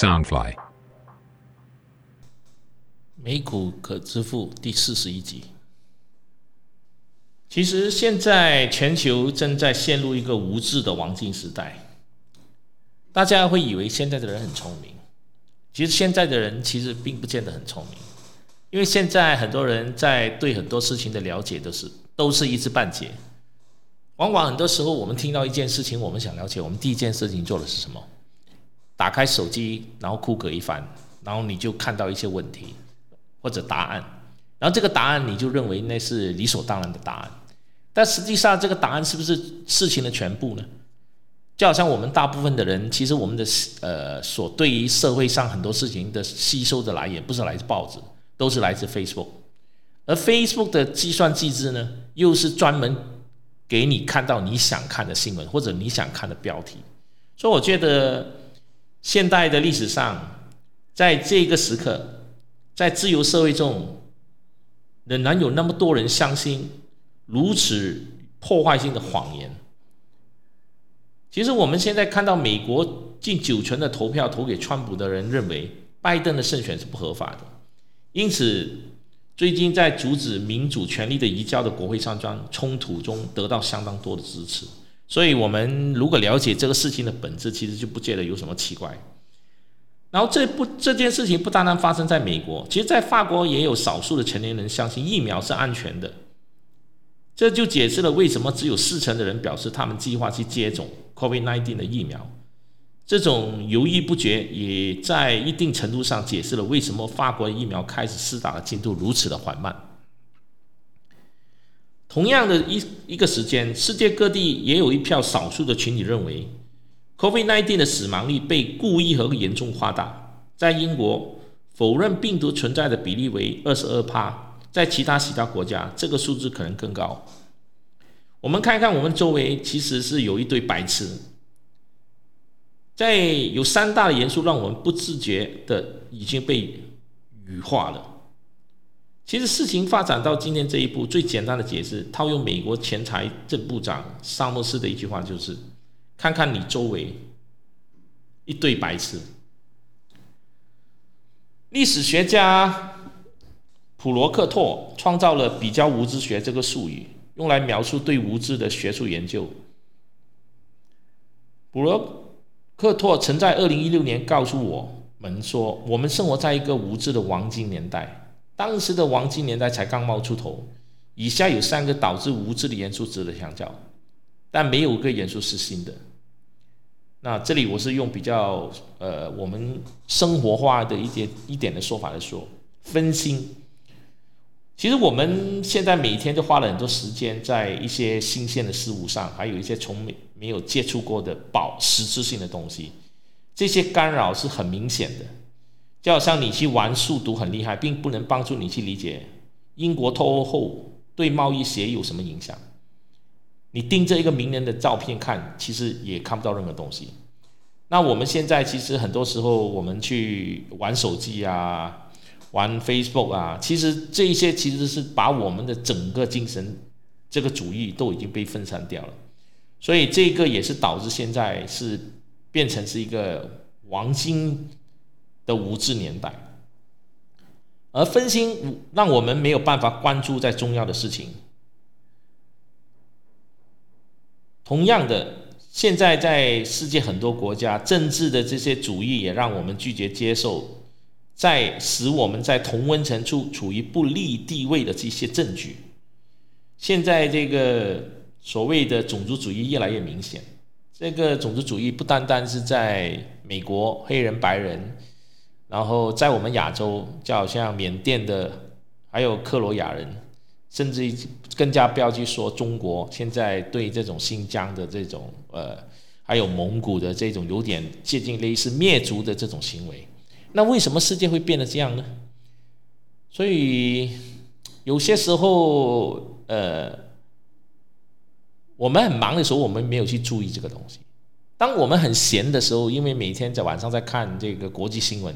Soundfly。美股可支付第四十一集。其实现在全球正在陷入一个无知的黄金时代，大家会以为现在的人很聪明，其实现在的人其实并不见得很聪明，因为现在很多人在对很多事情的了解都是都是一知半解。往往很多时候，我们听到一件事情，我们想了解，我们第一件事情做的是什么？打开手机，然后酷狗一翻，然后你就看到一些问题或者答案，然后这个答案你就认为那是理所当然的答案，但实际上这个答案是不是事情的全部呢？就好像我们大部分的人，其实我们的呃所对于社会上很多事情的吸收的来源，不是来自报纸，都是来自 Facebook，而 Facebook 的计算机制呢，又是专门给你看到你想看的新闻或者你想看的标题，所以我觉得。现代的历史上，在这个时刻，在自由社会中，仍然有那么多人相信如此破坏性的谎言。其实我们现在看到美国近九成的投票投给川普的人认为拜登的胜选是不合法的，因此最近在阻止民主权利的移交的国会山庄冲突中得到相当多的支持。所以，我们如果了解这个事情的本质，其实就不觉得有什么奇怪。然后，这不这件事情不单单发生在美国，其实在法国也有少数的成年人相信疫苗是安全的。这就解释了为什么只有四成的人表示他们计划去接种 COVID-19 的疫苗。这种犹豫不决，也在一定程度上解释了为什么法国疫苗开始施打的进度如此的缓慢。同样的一一个时间，世界各地也有一票少数的群体认为，COVID-19 的死亡率被故意和严重夸大。在英国，否认病毒存在的比例为二十二帕，在其他其他国家，这个数字可能更高。我们看看我们周围，其实是有一堆白痴，在有三大的元素让我们不自觉的已经被羽化了。其实事情发展到今天这一步，最简单的解释，套用美国前财政部长萨默斯的一句话，就是：看看你周围一堆白痴。历史学家普罗克托创造了“比较无知学”这个术语，用来描述对无知的学术研究。普罗克托曾在二零一六年告诉我们说：“我们生活在一个无知的黄金年代。”当时的黄金年代才刚冒出头，以下有三个导致无知的元素值得强调，但没有一个元素是新的。那这里我是用比较呃我们生活化的一点一点的说法来说，分心。其实我们现在每天都花了很多时间在一些新鲜的事物上，还有一些从没没有接触过的保实质性的东西，这些干扰是很明显的。就好像你去玩数独很厉害，并不能帮助你去理解英国脱欧后对贸易协议有什么影响。你盯着一个名人的照片看，其实也看不到任何东西。那我们现在其实很多时候，我们去玩手机啊，玩 Facebook 啊，其实这些其实是把我们的整个精神这个主义都已经被分散掉了。所以这个也是导致现在是变成是一个黄金。的无知年代，而分心让我们没有办法关注在重要的事情。同样的，现在在世界很多国家，政治的这些主义也让我们拒绝接受，在使我们在同温层处处于不利地位的这些证据。现在这个所谓的种族主义越来越明显，这个种族主义不单单是在美国，黑人、白人。然后在我们亚洲，就好像缅甸的，还有克罗亚人，甚至更加不要去说中国，现在对这种新疆的这种呃，还有蒙古的这种有点接近类似灭族的这种行为，那为什么世界会变得这样呢？所以有些时候，呃，我们很忙的时候，我们没有去注意这个东西；当我们很闲的时候，因为每天在晚上在看这个国际新闻。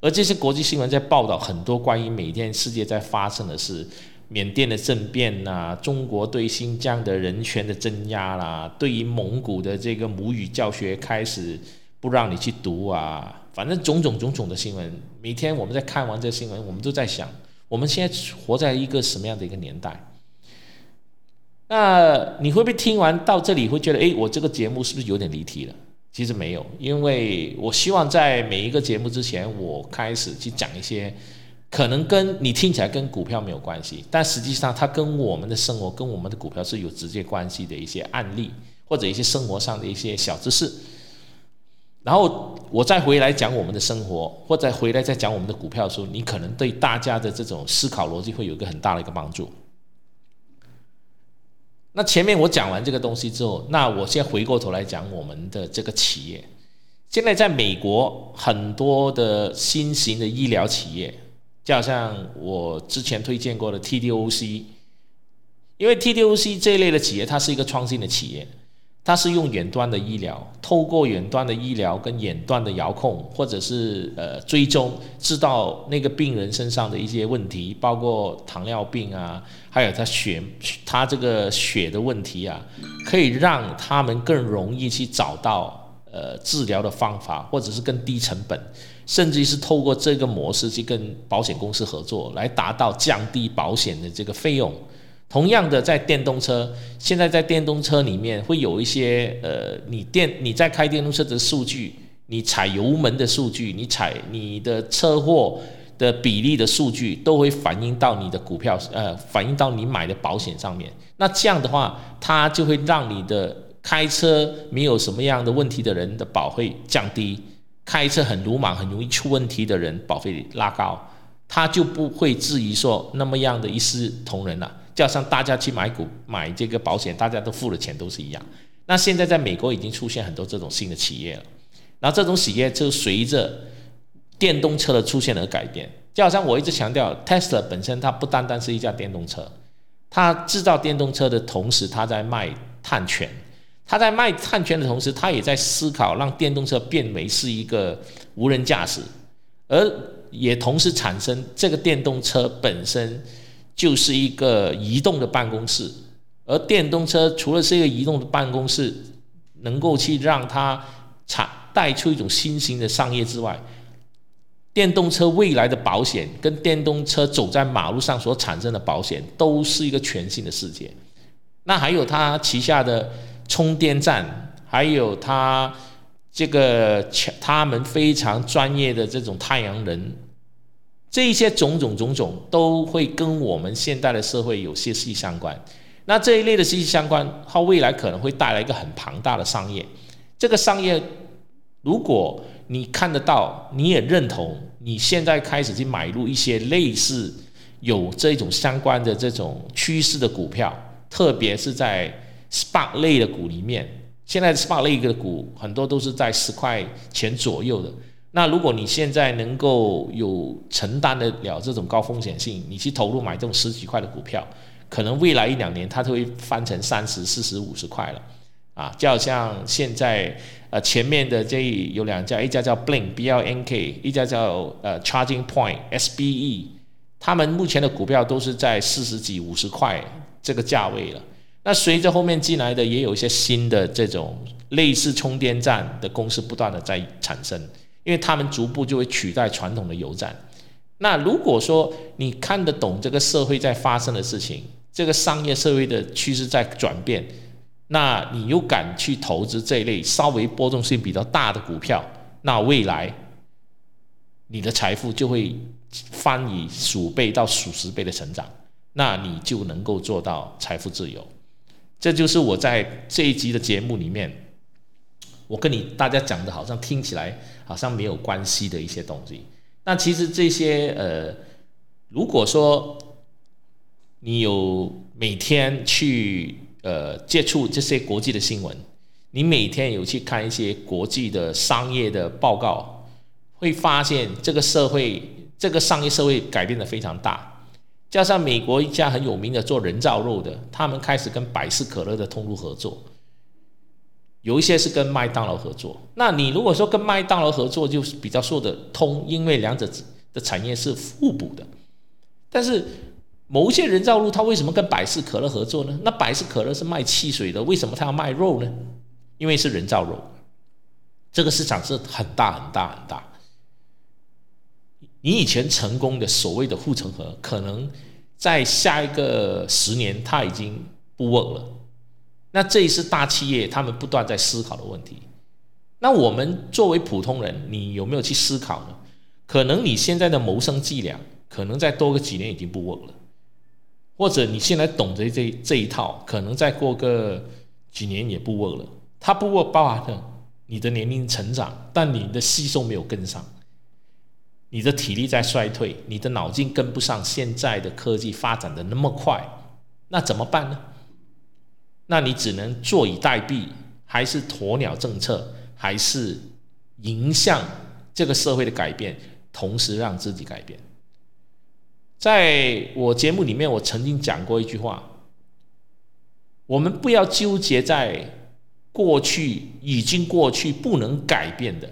而这些国际新闻在报道很多关于每天世界在发生的事，缅甸的政变呐，中国对新疆的人权的镇压啦，对于蒙古的这个母语教学开始不让你去读啊，反正种种种种的新闻。每天我们在看完这新闻，我们都在想，我们现在活在一个什么样的一个年代？那你会不会听完到这里会觉得，哎，我这个节目是不是有点离题了？其实没有，因为我希望在每一个节目之前，我开始去讲一些可能跟你听起来跟股票没有关系，但实际上它跟我们的生活、跟我们的股票是有直接关系的一些案例，或者一些生活上的一些小知识。然后我再回来讲我们的生活，或者回来再讲我们的股票的时候，你可能对大家的这种思考逻辑会有一个很大的一个帮助。那前面我讲完这个东西之后，那我先回过头来讲我们的这个企业。现在在美国很多的新型的医疗企业，就好像我之前推荐过的 TDOC，因为 TDOC 这一类的企业，它是一个创新的企业。它是用远端的医疗，透过远端的医疗跟远端的遥控，或者是呃追踪，知道那个病人身上的一些问题，包括糖尿病啊，还有他血他这个血的问题啊，可以让他们更容易去找到呃治疗的方法，或者是更低成本，甚至是透过这个模式去跟保险公司合作，来达到降低保险的这个费用。同样的，在电动车，现在在电动车里面会有一些呃，你电你在开电动车的数据，你踩油门的数据，你踩你的车祸的比例的数据，都会反映到你的股票呃，反映到你买的保险上面。那这样的话，它就会让你的开车没有什么样的问题的人的保费降低，开车很鲁莽、很容易出问题的人保费拉高，他就不会质疑说那么样的一视同仁了。就像大家去买股买这个保险，大家都付了钱都是一样。那现在在美国已经出现很多这种新的企业了，然后这种企业就随着电动车的出现而改变。就好像我一直强调，Tesla 本身它不单单是一架电动车，它制造电动车的同时，它在卖碳权。它在卖碳权的同时，它也在思考让电动车变为是一个无人驾驶，而也同时产生这个电动车本身。就是一个移动的办公室，而电动车除了是一个移动的办公室，能够去让它产带出一种新型的商业之外，电动车未来的保险跟电动车走在马路上所产生的保险，都是一个全新的世界。那还有它旗下的充电站，还有它这个他们非常专业的这种太阳能。这一些种种种种都会跟我们现代的社会有些息息相关。那这一类的息息相关，它未来可能会带来一个很庞大的商业。这个商业，如果你看得到，你也认同，你现在开始去买入一些类似有这种相关的这种趋势的股票，特别是在 SPA 类的股里面，现在 SPA 类的股很多都是在十块钱左右的。那如果你现在能够有承担得了这种高风险性，你去投入买这种十几块的股票，可能未来一两年它就会翻成三十、四十、五十块了，啊，就好像现在呃前面的这有两家，一家叫 Blink B L N K，一家叫呃 Charging Point S B E，他们目前的股票都是在四十几、五十块这个价位了。那随着后面进来的也有一些新的这种类似充电站的公司不断的在产生。因为他们逐步就会取代传统的油站。那如果说你看得懂这个社会在发生的事情，这个商业社会的趋势在转变，那你又敢去投资这一类稍微波动性比较大的股票，那未来你的财富就会翻以数倍到数十倍的成长，那你就能够做到财富自由。这就是我在这一集的节目里面。我跟你大家讲的，好像听起来好像没有关系的一些东西。那其实这些呃，如果说你有每天去呃接触这些国际的新闻，你每天有去看一些国际的商业的报告，会发现这个社会这个商业社会改变的非常大。加上美国一家很有名的做人造肉的，他们开始跟百事可乐的通路合作。有一些是跟麦当劳合作，那你如果说跟麦当劳合作，就是比较说得通，因为两者的产业是互补的。但是某一些人造肉，他为什么跟百事可乐合作呢？那百事可乐是卖汽水的，为什么他要卖肉呢？因为是人造肉。这个市场是很大很大很大。你以前成功的所谓的护城河，可能在下一个十年它已经不稳了。那这是大企业他们不断在思考的问题。那我们作为普通人，你有没有去思考呢？可能你现在的谋生伎俩，可能再多个几年已经不 work 了，或者你现在懂得这这一套，可能再过个几年也不 work 了。它不 work 包含了你的年龄成长，但你的吸收没有跟上。你的体力在衰退，你的脑筋跟不上现在的科技发展的那么快，那怎么办呢？那你只能坐以待毙，还是鸵鸟政策，还是迎向这个社会的改变，同时让自己改变？在我节目里面，我曾经讲过一句话：我们不要纠结在过去已经过去不能改变的。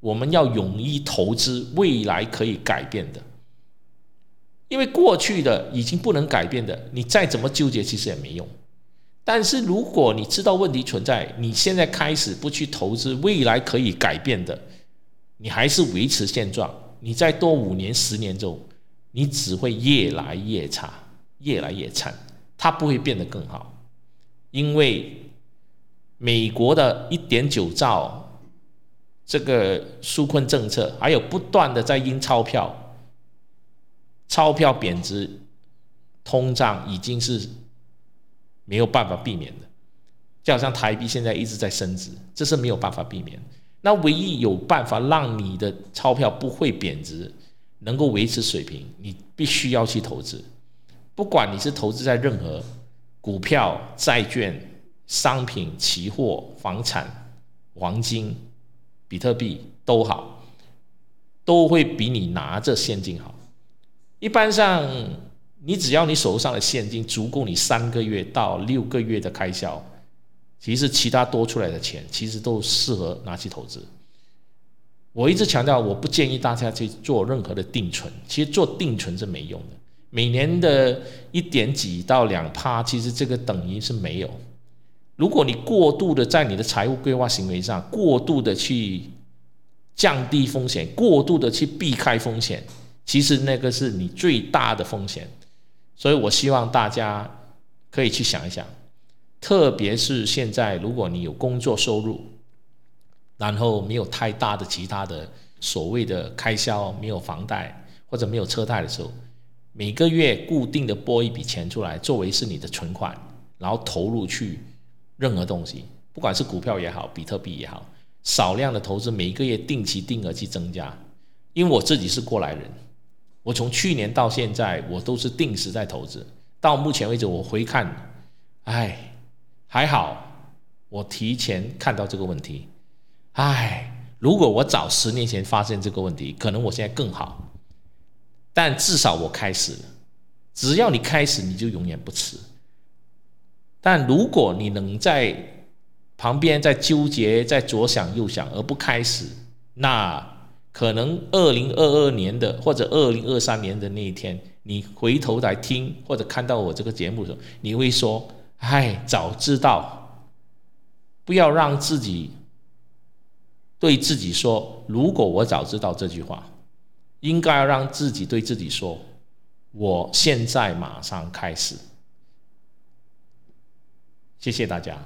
我们要勇于投资未来可以改变的，因为过去的已经不能改变的，你再怎么纠结其实也没用。但是如果你知道问题存在，你现在开始不去投资未来可以改变的，你还是维持现状，你再多五年、十年之后，你只会越来越差，越来越惨，它不会变得更好，因为美国的一点九兆。这个纾困政策，还有不断的在印钞票，钞票贬值，通胀已经是没有办法避免的。就好像台币现在一直在升值，这是没有办法避免。那唯一有办法让你的钞票不会贬值，能够维持水平，你必须要去投资。不管你是投资在任何股票、债券、商品、期货、房产、黄金。比特币都好，都会比你拿着现金好。一般上，你只要你手上的现金足够你三个月到六个月的开销，其实其他多出来的钱，其实都适合拿去投资。我一直强调，我不建议大家去做任何的定存，其实做定存是没用的。每年的一点几到两趴，其实这个等于是没有。如果你过度的在你的财务规划行为上过度的去降低风险，过度的去避开风险，其实那个是你最大的风险。所以我希望大家可以去想一想，特别是现在，如果你有工作收入，然后没有太大的其他的所谓的开销，没有房贷或者没有车贷的时候，每个月固定的拨一笔钱出来，作为是你的存款，然后投入去。任何东西，不管是股票也好，比特币也好，少量的投资，每一个月定期定额去增加。因为我自己是过来人，我从去年到现在，我都是定时在投资。到目前为止，我回看，哎，还好，我提前看到这个问题。哎，如果我早十年前发现这个问题，可能我现在更好。但至少我开始了，只要你开始，你就永远不迟。但如果你能在旁边在纠结、在左想右想而不开始，那可能二零二二年的或者二零二三年的那一天，你回头来听或者看到我这个节目的时候，你会说：“唉，早知道。”不要让自己对自己说：“如果我早知道这句话，应该要让自己对自己说：我现在马上开始。”谢谢大家。